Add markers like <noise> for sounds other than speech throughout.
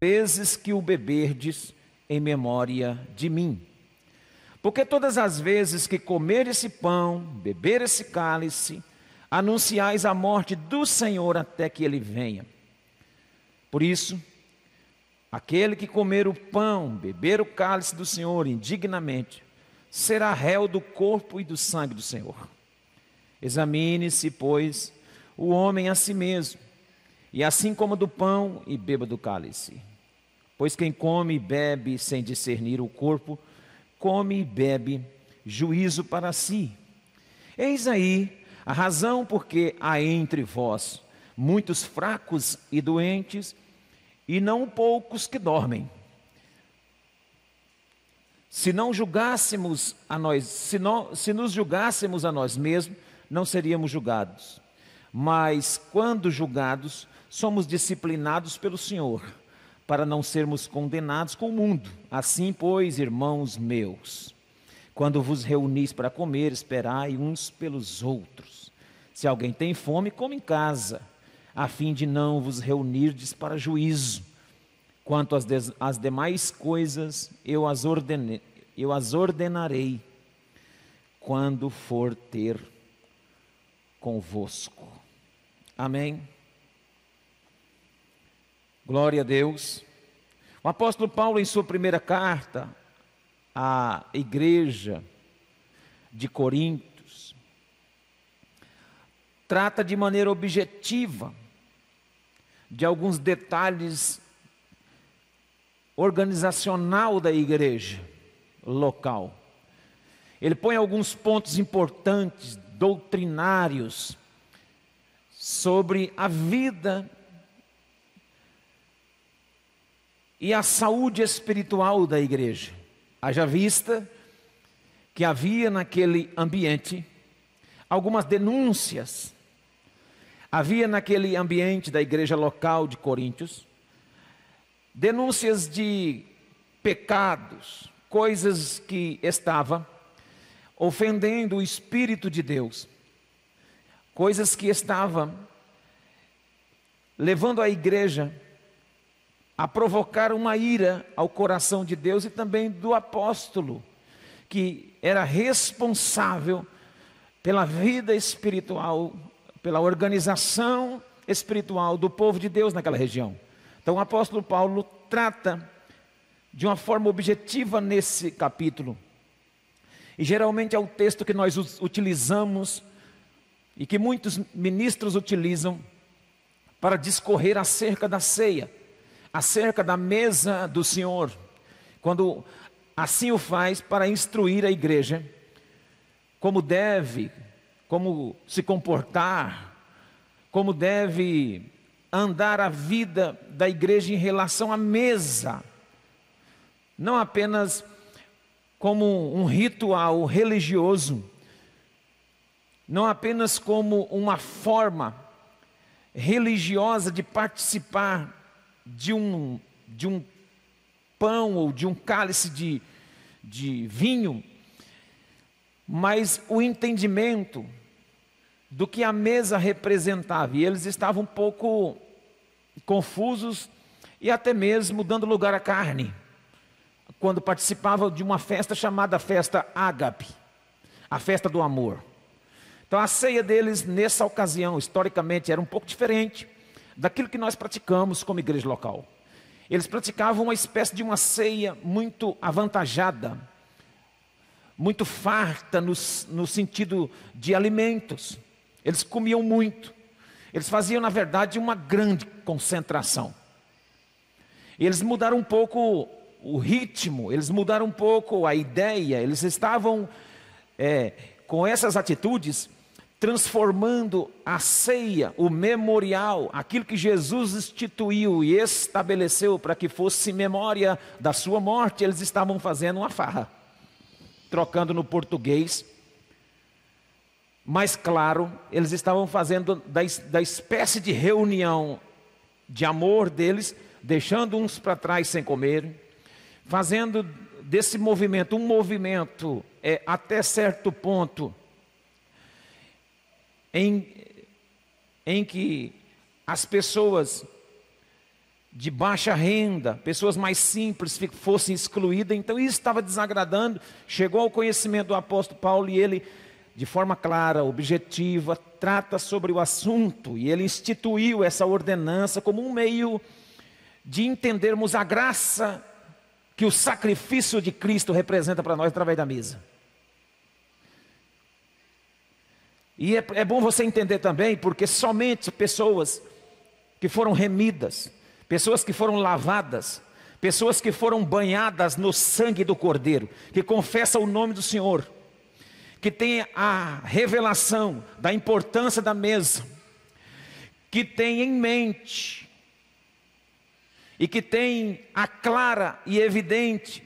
vezes que o beberdes em memória de mim. Porque todas as vezes que comer esse pão, beber esse cálice, anunciais a morte do Senhor até que ele venha. Por isso, aquele que comer o pão, beber o cálice do Senhor indignamente, será réu do corpo e do sangue do Senhor. Examine-se, pois, o homem a si mesmo, e assim coma do pão e beba do cálice. Pois quem come e bebe sem discernir o corpo, come e bebe juízo para si. Eis aí a razão porque há entre vós muitos fracos e doentes, e não poucos que dormem. Se não julgássemos a nós, se, não, se nos julgássemos a nós mesmos, não seríamos julgados. Mas quando julgados, somos disciplinados pelo Senhor, para não sermos condenados com o mundo. Assim, pois, irmãos meus, quando vos reunis para comer, esperai uns pelos outros. Se alguém tem fome, come em casa, a fim de não vos reunirdes para juízo. Quanto às, às demais coisas, eu as, ordene, eu as ordenarei quando for ter convosco. Amém. Glória a Deus. O apóstolo Paulo, em sua primeira carta à igreja de Coríntios, trata de maneira objetiva de alguns detalhes organizacional da igreja local. Ele põe alguns pontos importantes doutrinários sobre a vida e a saúde espiritual da igreja. Haja vista que havia naquele ambiente algumas denúncias. Havia naquele ambiente da igreja local de Coríntios denúncias de pecados, coisas que estavam ofendendo o Espírito de Deus, coisas que estavam levando a igreja a provocar uma ira ao coração de Deus e também do apóstolo, que era responsável pela vida espiritual, pela organização espiritual do povo de Deus naquela região. Então o apóstolo Paulo trata de uma forma objetiva nesse capítulo e geralmente é o texto que nós utilizamos e que muitos ministros utilizam para discorrer acerca da ceia, acerca da mesa do Senhor. Quando assim o faz para instruir a igreja como deve, como se comportar, como deve andar a vida da igreja em relação à mesa. Não apenas como um ritual religioso, não apenas como uma forma religiosa de participar de um, de um pão ou de um cálice de, de vinho, mas o entendimento do que a mesa representava. E eles estavam um pouco confusos e até mesmo dando lugar à carne quando participava de uma festa chamada festa ágape, a festa do amor. Então a ceia deles nessa ocasião, historicamente, era um pouco diferente daquilo que nós praticamos como igreja local. Eles praticavam uma espécie de uma ceia muito avantajada, muito farta no, no sentido de alimentos. Eles comiam muito. Eles faziam, na verdade, uma grande concentração. Eles mudaram um pouco o ritmo, eles mudaram um pouco a ideia, eles estavam é, com essas atitudes transformando a ceia, o memorial, aquilo que Jesus instituiu e estabeleceu para que fosse memória da sua morte, eles estavam fazendo uma farra, trocando no português. Mas claro, eles estavam fazendo da, da espécie de reunião de amor deles, deixando uns para trás sem comer, fazendo desse movimento um movimento é, até certo ponto em, em que as pessoas de baixa renda, pessoas mais simples fossem excluídas, então isso estava desagradando. Chegou ao conhecimento do apóstolo Paulo e ele, de forma clara, objetiva, trata sobre o assunto e ele instituiu essa ordenança como um meio de entendermos a graça que o sacrifício de Cristo representa para nós através da mesa. E é, é bom você entender também, porque somente pessoas que foram remidas, pessoas que foram lavadas, pessoas que foram banhadas no sangue do Cordeiro, que confessam o nome do Senhor, que têm a revelação da importância da mesa, que têm em mente e que têm a clara e evidente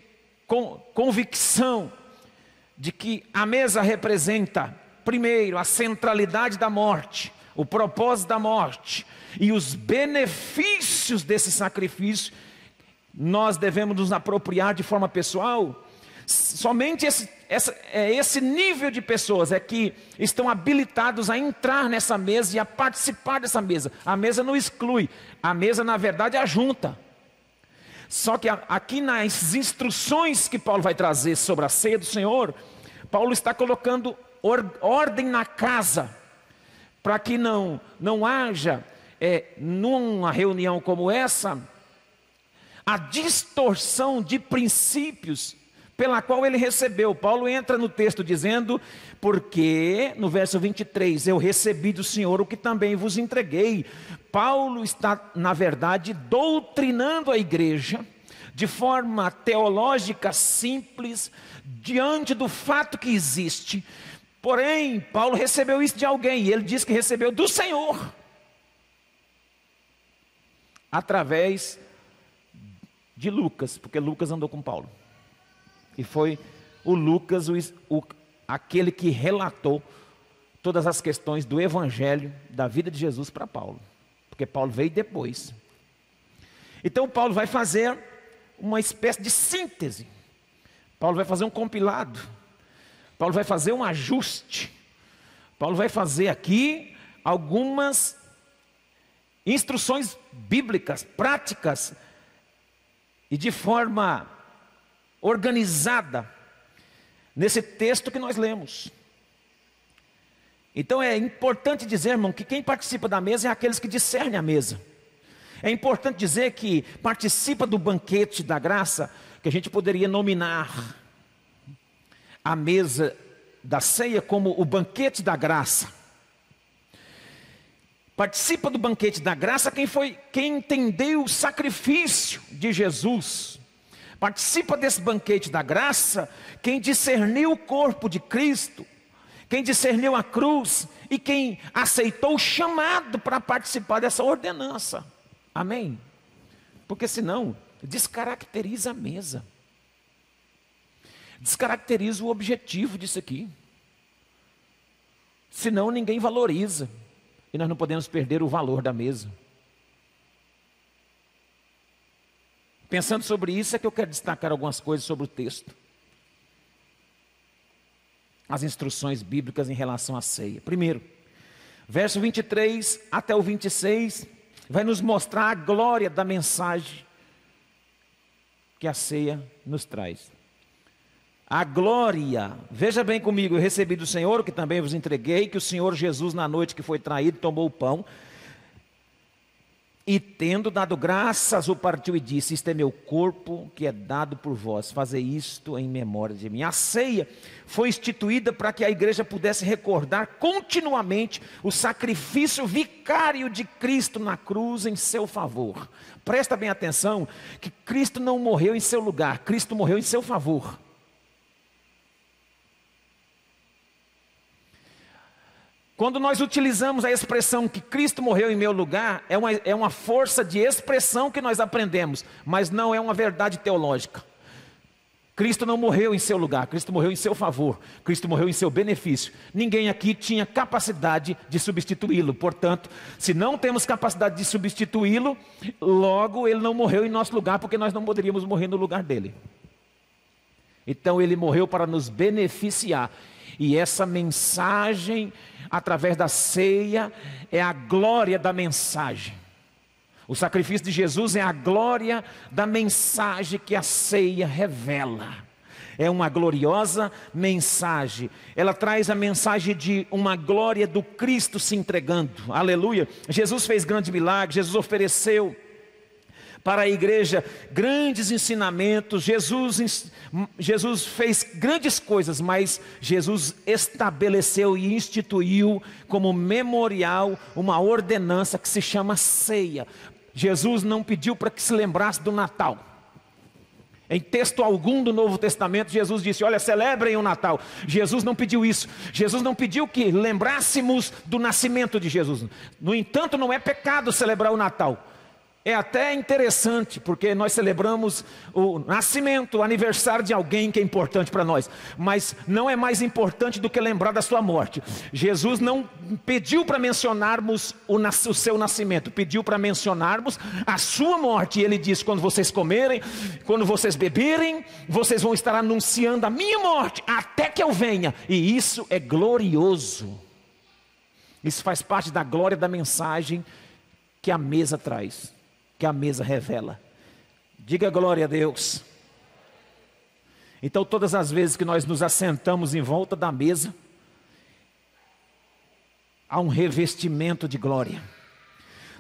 convicção de que a mesa representa, primeiro, a centralidade da morte, o propósito da morte e os benefícios desse sacrifício, nós devemos nos apropriar de forma pessoal. Somente esse, é esse nível de pessoas é que estão habilitados a entrar nessa mesa e a participar dessa mesa. A mesa não exclui, a mesa, na verdade, ajunta. Só que aqui nas instruções que Paulo vai trazer sobre a ceia do Senhor, Paulo está colocando ordem na casa, para que não, não haja, é, numa reunião como essa, a distorção de princípios pela qual ele recebeu. Paulo entra no texto dizendo, porque, no verso 23, eu recebi do Senhor o que também vos entreguei. Paulo está, na verdade, doutrinando a igreja de forma teológica simples, diante do fato que existe Porém, Paulo recebeu isso de alguém, e ele diz que recebeu do Senhor, através de Lucas, porque Lucas andou com Paulo, e foi o Lucas o, o, aquele que relatou todas as questões do Evangelho, da vida de Jesus para Paulo, porque Paulo veio depois. Então, Paulo vai fazer uma espécie de síntese, Paulo vai fazer um compilado Paulo vai fazer um ajuste. Paulo vai fazer aqui algumas instruções bíblicas, práticas, e de forma organizada, nesse texto que nós lemos. Então é importante dizer, irmão, que quem participa da mesa é aqueles que discernem a mesa. É importante dizer que participa do banquete da graça, que a gente poderia nominar a mesa da ceia como o banquete da graça. Participa do banquete da graça quem foi quem entendeu o sacrifício de Jesus. Participa desse banquete da graça quem discerniu o corpo de Cristo, quem discerniu a cruz e quem aceitou o chamado para participar dessa ordenança. Amém? Porque senão descaracteriza a mesa descaracteriza o objetivo disso aqui. Senão ninguém valoriza. E nós não podemos perder o valor da mesa. Pensando sobre isso, é que eu quero destacar algumas coisas sobre o texto. As instruções bíblicas em relação à ceia. Primeiro, verso 23 até o 26, vai nos mostrar a glória da mensagem que a ceia nos traz. A glória, veja bem comigo, eu recebi do Senhor, que também vos entreguei, que o Senhor Jesus, na noite que foi traído, tomou o pão, e tendo dado graças, o partiu e disse: Isto é meu corpo que é dado por vós, fazer isto em memória de mim. A ceia foi instituída para que a igreja pudesse recordar continuamente o sacrifício vicário de Cristo na cruz em seu favor. Presta bem atenção que Cristo não morreu em seu lugar, Cristo morreu em seu favor. Quando nós utilizamos a expressão que Cristo morreu em meu lugar, é uma, é uma força de expressão que nós aprendemos, mas não é uma verdade teológica. Cristo não morreu em seu lugar, Cristo morreu em seu favor, Cristo morreu em seu benefício. Ninguém aqui tinha capacidade de substituí-lo, portanto, se não temos capacidade de substituí-lo, logo ele não morreu em nosso lugar, porque nós não poderíamos morrer no lugar dele. Então ele morreu para nos beneficiar. E essa mensagem, através da ceia, é a glória da mensagem. O sacrifício de Jesus é a glória da mensagem que a ceia revela. É uma gloriosa mensagem. Ela traz a mensagem de uma glória do Cristo se entregando. Aleluia. Jesus fez grandes milagres, Jesus ofereceu para a igreja grandes ensinamentos. Jesus, Jesus fez grandes coisas, mas Jesus estabeleceu e instituiu como memorial uma ordenança que se chama ceia. Jesus não pediu para que se lembrasse do Natal. Em texto algum do Novo Testamento, Jesus disse: Olha, celebrem o Natal. Jesus não pediu isso. Jesus não pediu que lembrássemos do nascimento de Jesus. No entanto, não é pecado celebrar o Natal. É até interessante, porque nós celebramos o nascimento, o aniversário de alguém que é importante para nós, mas não é mais importante do que lembrar da sua morte. Jesus não pediu para mencionarmos o, o seu nascimento, pediu para mencionarmos a sua morte. E ele disse: quando vocês comerem, quando vocês beberem, vocês vão estar anunciando a minha morte até que eu venha, e isso é glorioso. Isso faz parte da glória da mensagem que a mesa traz que a mesa revela. Diga glória a Deus. Então, todas as vezes que nós nos assentamos em volta da mesa, há um revestimento de glória.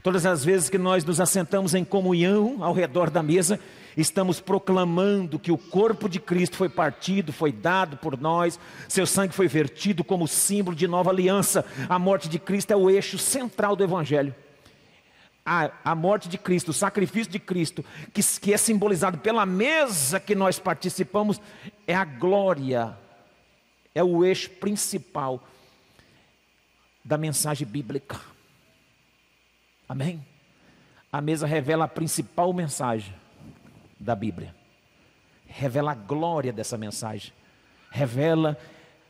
Todas as vezes que nós nos assentamos em comunhão ao redor da mesa, estamos proclamando que o corpo de Cristo foi partido, foi dado por nós, seu sangue foi vertido como símbolo de nova aliança. A morte de Cristo é o eixo central do Evangelho a, a morte de Cristo, o sacrifício de Cristo, que, que é simbolizado pela mesa que nós participamos, é a glória, é o eixo principal da mensagem bíblica. Amém? A mesa revela a principal mensagem da Bíblia, revela a glória dessa mensagem, revela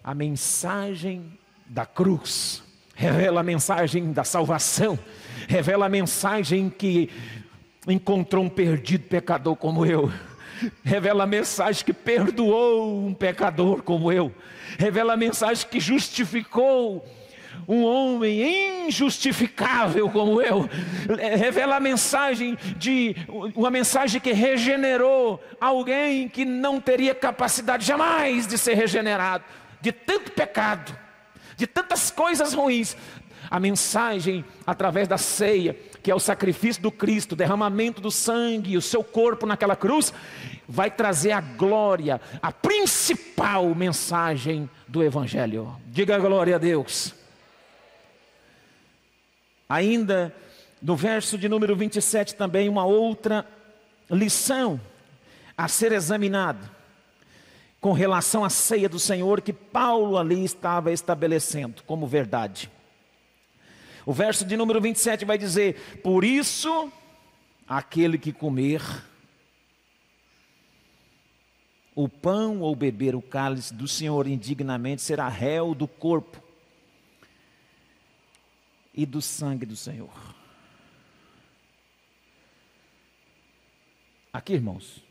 a mensagem da cruz, revela a mensagem da salvação, revela a mensagem que encontrou um perdido pecador como eu. Revela a mensagem que perdoou um pecador como eu. Revela a mensagem que justificou um homem injustificável como eu. Revela a mensagem de uma mensagem que regenerou alguém que não teria capacidade jamais de ser regenerado de tanto pecado de tantas coisas ruins. A mensagem através da ceia, que é o sacrifício do Cristo, derramamento do sangue o seu corpo naquela cruz, vai trazer a glória, a principal mensagem do Evangelho. Diga glória a Deus. Ainda no verso de número 27 também uma outra lição a ser examinada com relação à ceia do Senhor que Paulo ali estava estabelecendo como verdade. O verso de número 27 vai dizer: Por isso, aquele que comer o pão ou beber o cálice do Senhor indignamente será réu do corpo e do sangue do Senhor. Aqui, irmãos,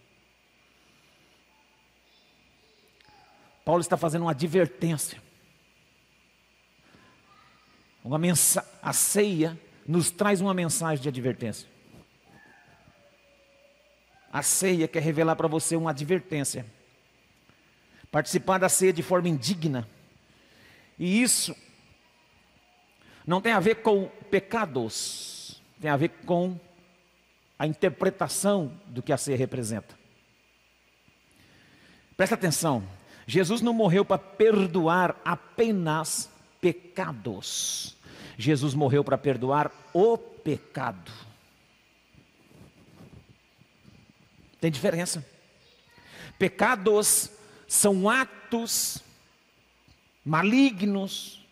Paulo está fazendo uma advertência. Uma mensa a ceia nos traz uma mensagem de advertência. A ceia quer revelar para você uma advertência. Participar da ceia de forma indigna. E isso não tem a ver com pecados, tem a ver com a interpretação do que a ceia representa. Presta atenção, Jesus não morreu para perdoar apenas pecados. Jesus morreu para perdoar o pecado. Tem diferença. Pecados são atos malignos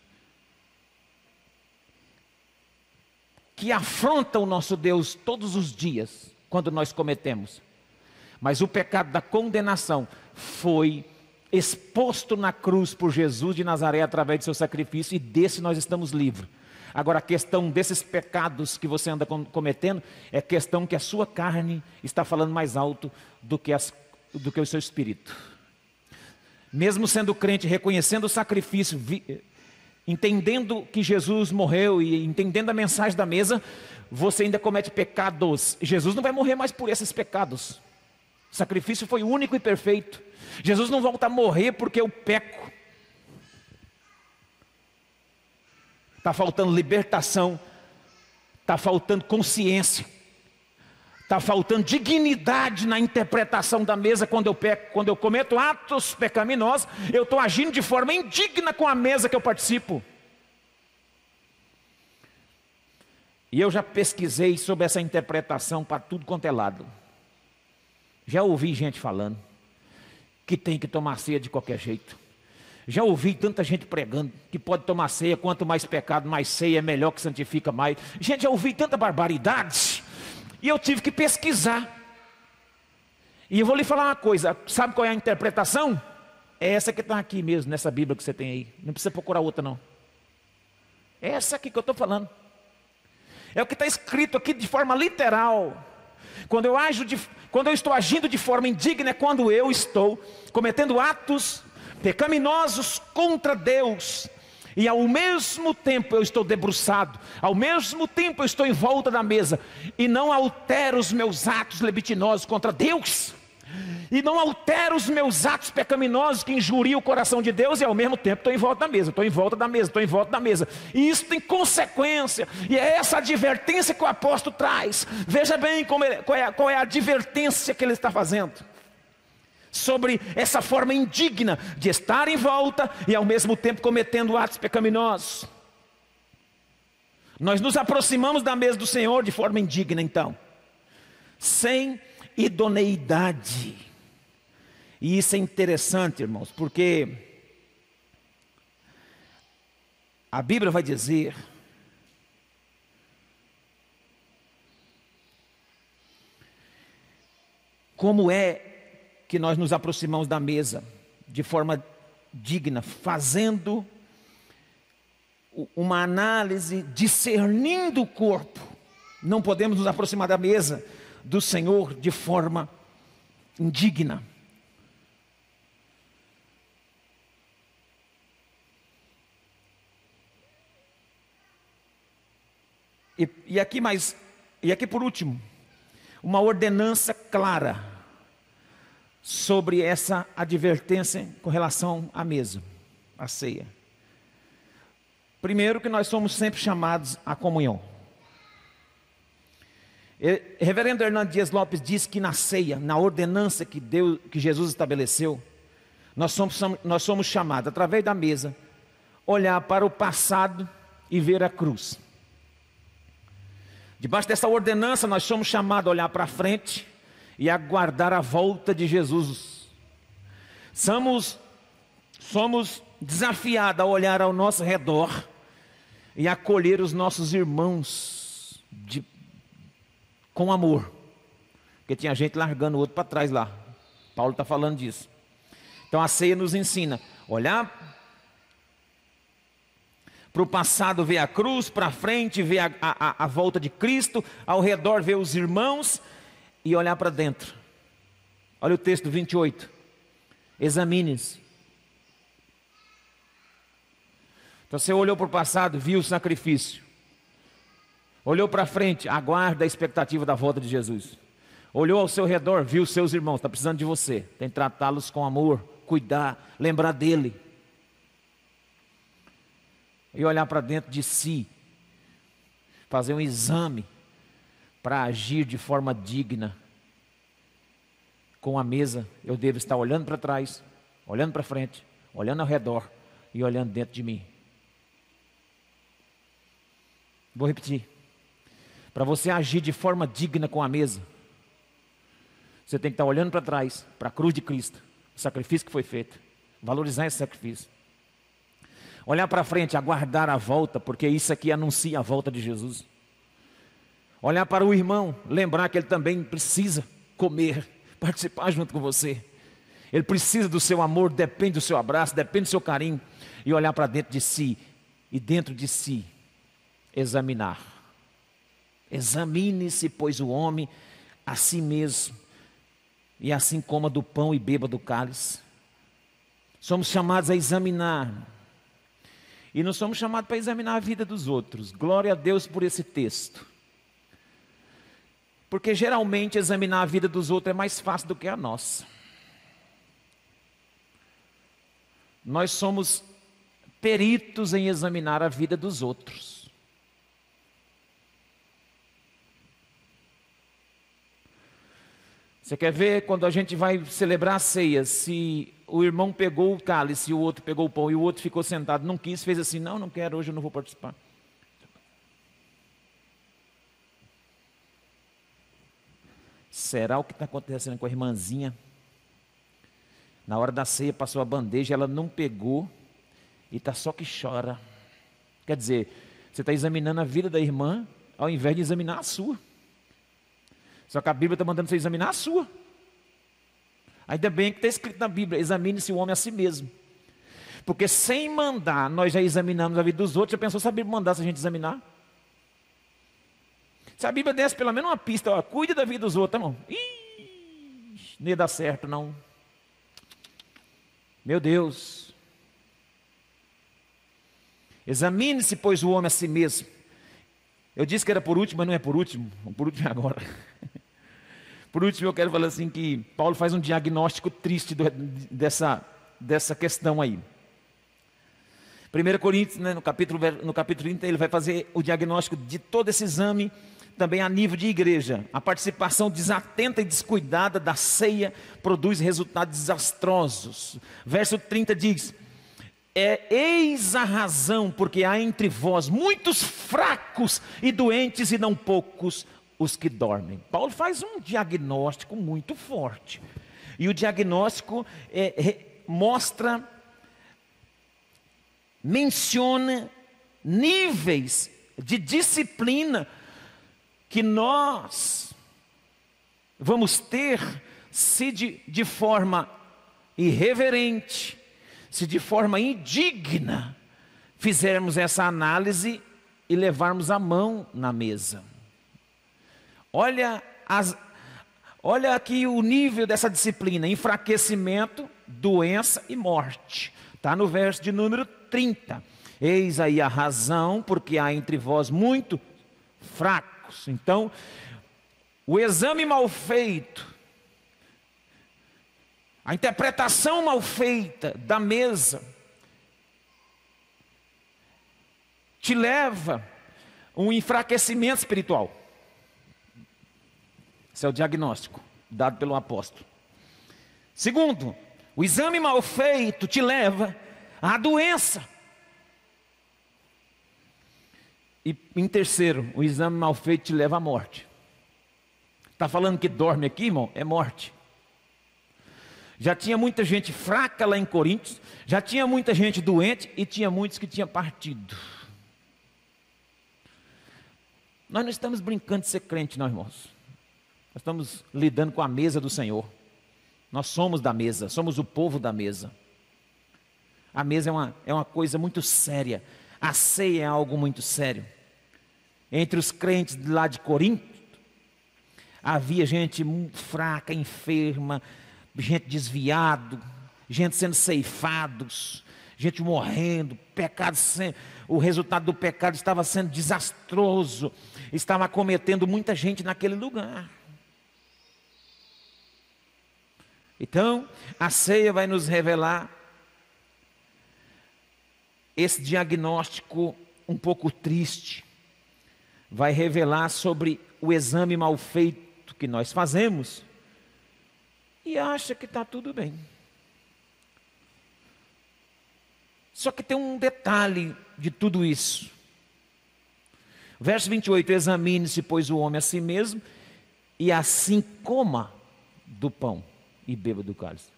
que afrontam o nosso Deus todos os dias quando nós cometemos. Mas o pecado da condenação foi exposto na cruz por Jesus de Nazaré através de seu sacrifício, e desse nós estamos livres. Agora, a questão desses pecados que você anda cometendo é questão que a sua carne está falando mais alto do que, as, do que o seu espírito. Mesmo sendo crente, reconhecendo o sacrifício, vi, entendendo que Jesus morreu e entendendo a mensagem da mesa, você ainda comete pecados. Jesus não vai morrer mais por esses pecados. O sacrifício foi único e perfeito. Jesus não volta a morrer porque eu peco. Está faltando libertação, está faltando consciência, está faltando dignidade na interpretação da mesa quando eu peco, quando eu cometo atos pecaminosos, eu estou agindo de forma indigna com a mesa que eu participo. E eu já pesquisei sobre essa interpretação para tudo quanto é lado. Já ouvi gente falando que tem que tomar ceia de qualquer jeito. Já ouvi tanta gente pregando que pode tomar ceia, quanto mais pecado, mais ceia é melhor que santifica mais. Gente, já ouvi tanta barbaridade. E eu tive que pesquisar. E eu vou lhe falar uma coisa: sabe qual é a interpretação? É essa que está aqui mesmo, nessa Bíblia que você tem aí. Não precisa procurar outra, não. É essa aqui que eu estou falando. É o que está escrito aqui de forma literal. Quando eu, ajo de, quando eu estou agindo de forma indigna, é quando eu estou cometendo atos pecaminosos contra Deus, e ao mesmo tempo eu estou debruçado, ao mesmo tempo eu estou em volta da mesa, e não altero os meus atos libidinosos contra Deus, e não altero os meus atos pecaminosos que injuriam o coração de Deus, e ao mesmo tempo estou em volta da mesa, estou em volta da mesa, estou em volta da mesa, e isso tem consequência, e é essa advertência que o apóstolo traz. Veja bem ele, qual, é, qual é a advertência que ele está fazendo sobre essa forma indigna de estar em volta e ao mesmo tempo cometendo atos pecaminosos. Nós nos aproximamos da mesa do Senhor de forma indigna, então, sem idoneidade. E isso é interessante, irmãos, porque a Bíblia vai dizer como é que nós nos aproximamos da mesa de forma digna, fazendo uma análise, discernindo o corpo. Não podemos nos aproximar da mesa do Senhor de forma indigna. E, e aqui mais, e aqui por último, uma ordenança clara sobre essa advertência com relação à mesa, à ceia. Primeiro, que nós somos sempre chamados à comunhão. Reverendo Hernando Dias Lopes diz que na ceia, na ordenança que, Deus, que Jesus estabeleceu, nós somos, nós somos chamados, através da mesa, olhar para o passado e ver a cruz. Debaixo dessa ordenança, nós somos chamados a olhar para frente e aguardar a volta de Jesus. Somos, somos desafiados a olhar ao nosso redor e acolher os nossos irmãos de, com amor. Porque tinha gente largando o outro para trás lá. Paulo está falando disso. Então a ceia nos ensina olhar para o passado ver a cruz, para frente ver a, a, a volta de Cristo, ao redor ver os irmãos e olhar para dentro. Olha o texto 28. Examine-se. Então você olhou para o passado, viu o sacrifício. Olhou para frente, aguarda a expectativa da volta de Jesus. Olhou ao seu redor, viu seus irmãos, está precisando de você. Tem que tratá-los com amor, cuidar, lembrar dele. E olhar para dentro de si. Fazer um exame para agir de forma digna. Com a mesa, eu devo estar olhando para trás, olhando para frente, olhando ao redor e olhando dentro de mim. Vou repetir. Para você agir de forma digna com a mesa, você tem que estar olhando para trás, para a cruz de Cristo, o sacrifício que foi feito, valorizar esse sacrifício. Olhar para frente, aguardar a volta, porque isso aqui anuncia a volta de Jesus. Olhar para o irmão, lembrar que ele também precisa comer, participar junto com você. Ele precisa do seu amor, depende do seu abraço, depende do seu carinho. E olhar para dentro de si, e dentro de si, examinar. Examine-se, pois, o homem a si mesmo, e assim coma do pão e beba do cálice. Somos chamados a examinar. E não somos chamados para examinar a vida dos outros. Glória a Deus por esse texto. Porque geralmente examinar a vida dos outros é mais fácil do que a nossa. Nós somos peritos em examinar a vida dos outros. Você quer ver quando a gente vai celebrar a ceia, se o irmão pegou o cálice e o outro pegou o pão e o outro ficou sentado, não quis, fez assim: não, não quero, hoje eu não vou participar. Será o que está acontecendo com a irmãzinha? Na hora da ceia passou a bandeja, ela não pegou e está só que chora. Quer dizer, você está examinando a vida da irmã ao invés de examinar a sua. Só que a Bíblia está mandando você examinar a sua. Ainda bem que está escrito na Bíblia: examine-se o homem a si mesmo. Porque sem mandar, nós já examinamos a vida dos outros. Já pensou se a Bíblia mandasse a gente examinar? Se a Bíblia desse pelo menos uma pista, ó, cuide da vida dos outros, irmão. Ih, não ia certo, não. Meu Deus. Examine-se, pois, o homem a si mesmo. Eu disse que era por último, mas não é por último. Por último é agora. <laughs> Por último, eu quero falar assim que Paulo faz um diagnóstico triste do, dessa, dessa questão aí. 1 Coríntios, né, no, capítulo, no capítulo 30, ele vai fazer o diagnóstico de todo esse exame, também a nível de igreja. A participação desatenta e descuidada da ceia produz resultados desastrosos. Verso 30 diz: é, Eis a razão, porque há entre vós muitos fracos e doentes, e não poucos os que dormem. Paulo faz um diagnóstico muito forte. E o diagnóstico é, é, mostra, menciona níveis de disciplina que nós vamos ter se de, de forma irreverente, se de forma indigna fizermos essa análise e levarmos a mão na mesa. Olha, as, olha aqui o nível dessa disciplina: enfraquecimento, doença e morte. Está no verso de número 30. Eis aí a razão, porque há entre vós muito fracos. Então, o exame mal feito, a interpretação mal feita da mesa, te leva a um enfraquecimento espiritual. Esse é o diagnóstico dado pelo apóstolo. Segundo, o exame mal feito te leva à doença. E em terceiro, o exame mal feito te leva à morte. Está falando que dorme aqui, irmão? É morte. Já tinha muita gente fraca lá em Coríntios, já tinha muita gente doente e tinha muitos que tinham partido. Nós não estamos brincando de ser crente, não, irmãos. Nós estamos lidando com a mesa do Senhor. Nós somos da mesa, somos o povo da mesa. A mesa é uma, é uma coisa muito séria. A ceia é algo muito sério. Entre os crentes de lá de Corinto, havia gente fraca, enferma, gente desviado, gente sendo ceifados, gente morrendo, pecado o resultado do pecado estava sendo desastroso, estava cometendo muita gente naquele lugar. Então, a ceia vai nos revelar esse diagnóstico um pouco triste. Vai revelar sobre o exame mal feito que nós fazemos e acha que está tudo bem. Só que tem um detalhe de tudo isso. Verso 28: Examine-se, pois, o homem a si mesmo, e assim coma do pão e beba do cálice.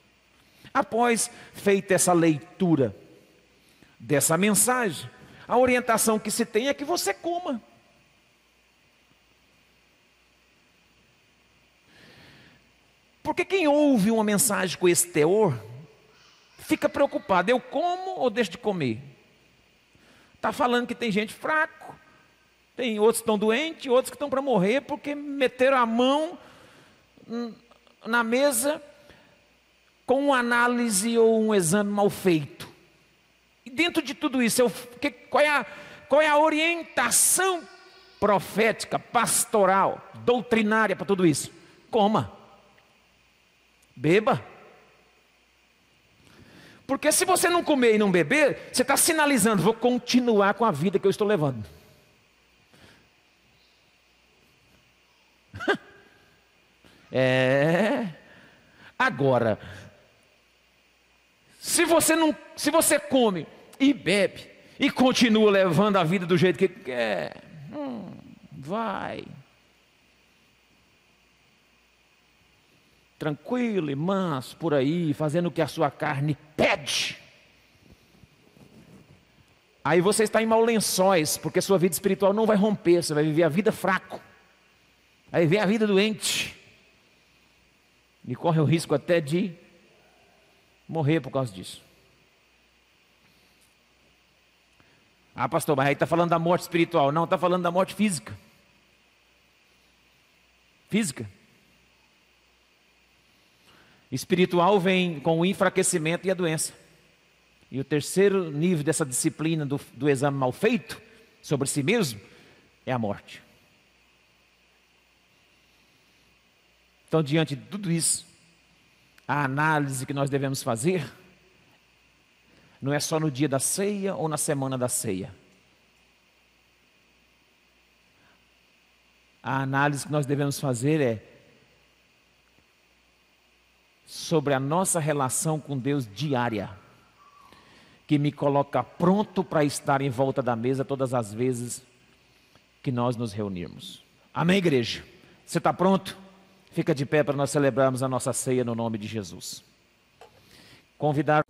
Após feita essa leitura dessa mensagem, a orientação que se tem é que você coma. Porque quem ouve uma mensagem com esse teor, fica preocupado: eu como ou deixo de comer? Está falando que tem gente fraco, tem outros que estão doentes, outros que estão para morrer porque meteram a mão na mesa com uma análise ou um exame mal feito. E dentro de tudo isso, eu, que, qual, é a, qual é a orientação profética, pastoral, doutrinária para tudo isso? Coma. Beba. Porque se você não comer e não beber, você está sinalizando, vou continuar com a vida que eu estou levando. <laughs> é. Agora, se você não, se você come e bebe e continua levando a vida do jeito que quer, hum, vai. Tranquilo e manso por aí, fazendo o que a sua carne pede. Aí você está em mau lençóis, porque sua vida espiritual não vai romper, você vai viver a vida fraco, vai viver a vida doente, e corre o risco até de morrer por causa disso. Ah, pastor, mas aí está falando da morte espiritual. Não, está falando da morte física. Física. Espiritual vem com o enfraquecimento e a doença. E o terceiro nível dessa disciplina do, do exame mal feito sobre si mesmo é a morte. Então, diante de tudo isso, a análise que nós devemos fazer não é só no dia da ceia ou na semana da ceia. A análise que nós devemos fazer é sobre a nossa relação com Deus diária, que me coloca pronto para estar em volta da mesa todas as vezes que nós nos reunirmos. Amém, igreja? Você está pronto? Fica de pé para nós celebrarmos a nossa ceia no nome de Jesus. Convidar